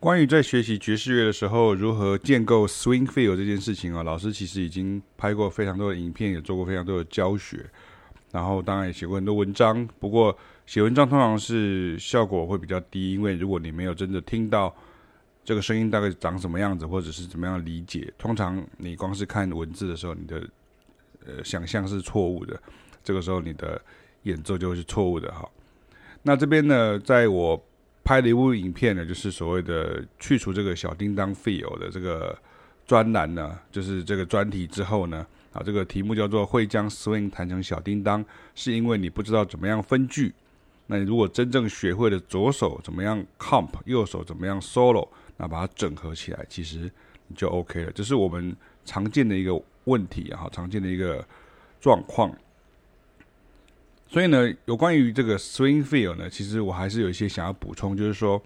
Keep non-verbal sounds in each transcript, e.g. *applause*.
关于在学习爵士乐的时候如何建构 swing feel 这件事情啊，老师其实已经拍过非常多的影片，也做过非常多的教学，然后当然也写过很多文章。不过写文章通常是效果会比较低，因为如果你没有真的听到这个声音大概长什么样子，或者是怎么样理解，通常你光是看文字的时候，你的呃想象是错误的，这个时候你的演奏就会是错误的哈。那这边呢，在我拍了一部影片呢，就是所谓的去除这个小叮当 feel 的这个专栏呢，就是这个专题之后呢，啊，这个题目叫做“会将 swing 弹成小叮当”，是因为你不知道怎么样分句。那你如果真正学会了左手怎么样 comp，右手怎么样 solo，那把它整合起来，其实你就 OK 了。这是我们常见的一个问题啊，常见的一个状况。所以呢，有关于这个 swing feel 呢，其实我还是有一些想要补充，就是说，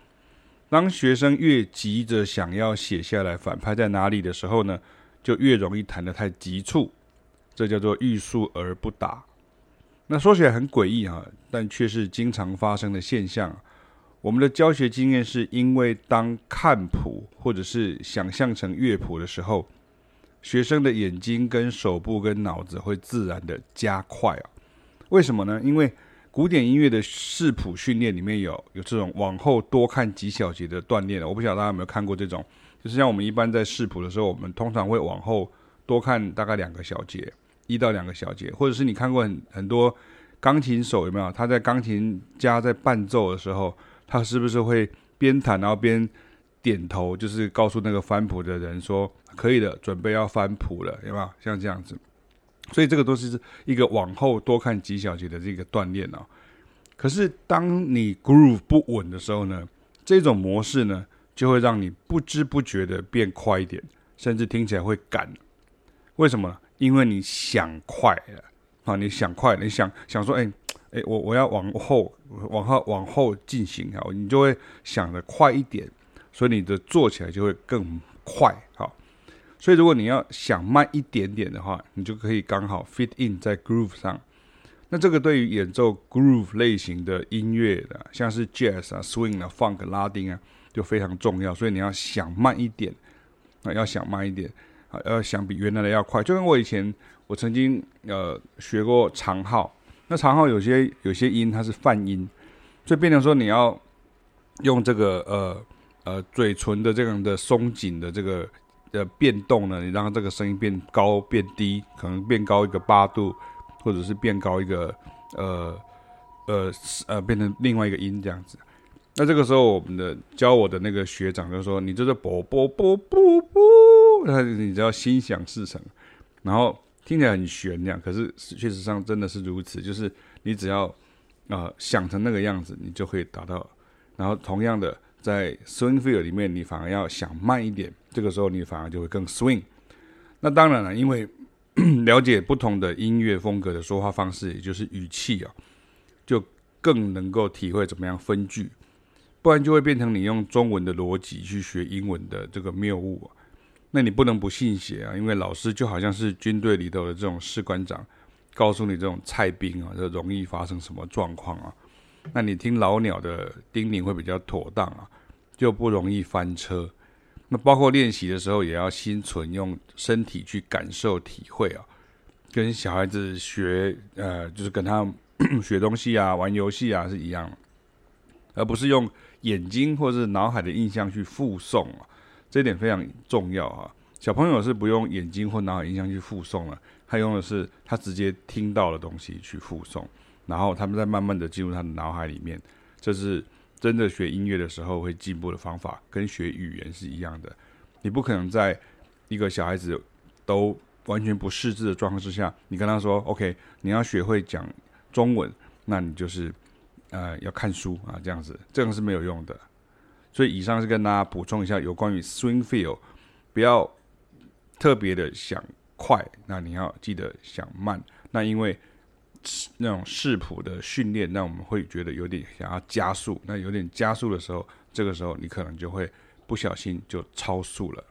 当学生越急着想要写下来反拍在哪里的时候呢，就越容易弹得太急促，这叫做欲速而不达。那说起来很诡异啊，但却是经常发生的现象。我们的教学经验是因为当看谱或者是想象成乐谱的时候，学生的眼睛跟手部跟脑子会自然的加快啊。为什么呢？因为古典音乐的视谱训练里面有有这种往后多看几小节的锻炼的。我不晓得大家有没有看过这种，就是像我们一般在视谱的时候，我们通常会往后多看大概两个小节，一到两个小节，或者是你看过很很多钢琴手有没有？他在钢琴家在伴奏的时候，他是不是会边弹然后边点头，就是告诉那个翻谱的人说可以的，准备要翻谱了，有没有？像这样子。所以这个都是一个往后多看几小节的这个锻炼哦。可是当你 groove 不稳的时候呢，这种模式呢就会让你不知不觉的变快一点，甚至听起来会赶。为什么？因为你想快了啊！你想快，你想想说，哎哎，我我要往后往后往后进行啊，你就会想的快一点，所以你的做起来就会更快哈。所以，如果你要想慢一点点的话，你就可以刚好 fit in 在 groove 上。那这个对于演奏 groove 类型的音乐的，像是 jazz 啊、swing 啊、funk、拉丁啊，就非常重要。所以你要想慢一点啊，要想慢一点啊，要想比原来的要快。就跟我以前我曾经呃学过长号，那长号有些有些音它是泛音，所以变成说你要用这个呃呃嘴唇的这样的松紧的这个。的变动呢，你让这个声音变高变低，可能变高一个八度，或者是变高一个呃呃呃变成另外一个音这样子。那这个时候，我们的教我的那个学长就说：“你就是啵啵啵啵啵，那你只要心想事成，然后听起来很玄这样，可是确实上真的是如此，就是你只要啊、呃、想成那个样子，你就可以达到。然后同样的。”在 swing feel 里面，你反而要想慢一点，这个时候你反而就会更 swing。那当然了，因为 *coughs* 了解不同的音乐风格的说话方式，也就是语气啊，就更能够体会怎么样分句，不然就会变成你用中文的逻辑去学英文的这个谬误啊。那你不能不信邪啊，因为老师就好像是军队里头的这种士官长，告诉你这种菜兵啊，这容易发生什么状况啊。那你听老鸟的叮咛会比较妥当啊，就不容易翻车。那包括练习的时候，也要心存用身体去感受体会啊，跟小孩子学呃，就是跟他 *coughs* 学东西啊、玩游戏啊是一样，而不是用眼睛或是脑海的印象去复诵啊，这点非常重要啊。小朋友是不用眼睛或脑海印象去复诵了，他用的是他直接听到的东西去复诵。然后他们再慢慢的进入他的脑海里面，这是真的学音乐的时候会进步的方法，跟学语言是一样的。你不可能在一个小孩子都完全不识字的状况之下，你跟他说 “OK”，你要学会讲中文，那你就是呃要看书啊，这样子，这样是没有用的。所以以上是跟大家补充一下有关于 swing feel，不要特别的想快，那你要记得想慢，那因为。那种视谱的训练，那我们会觉得有点想要加速。那有点加速的时候，这个时候你可能就会不小心就超速了。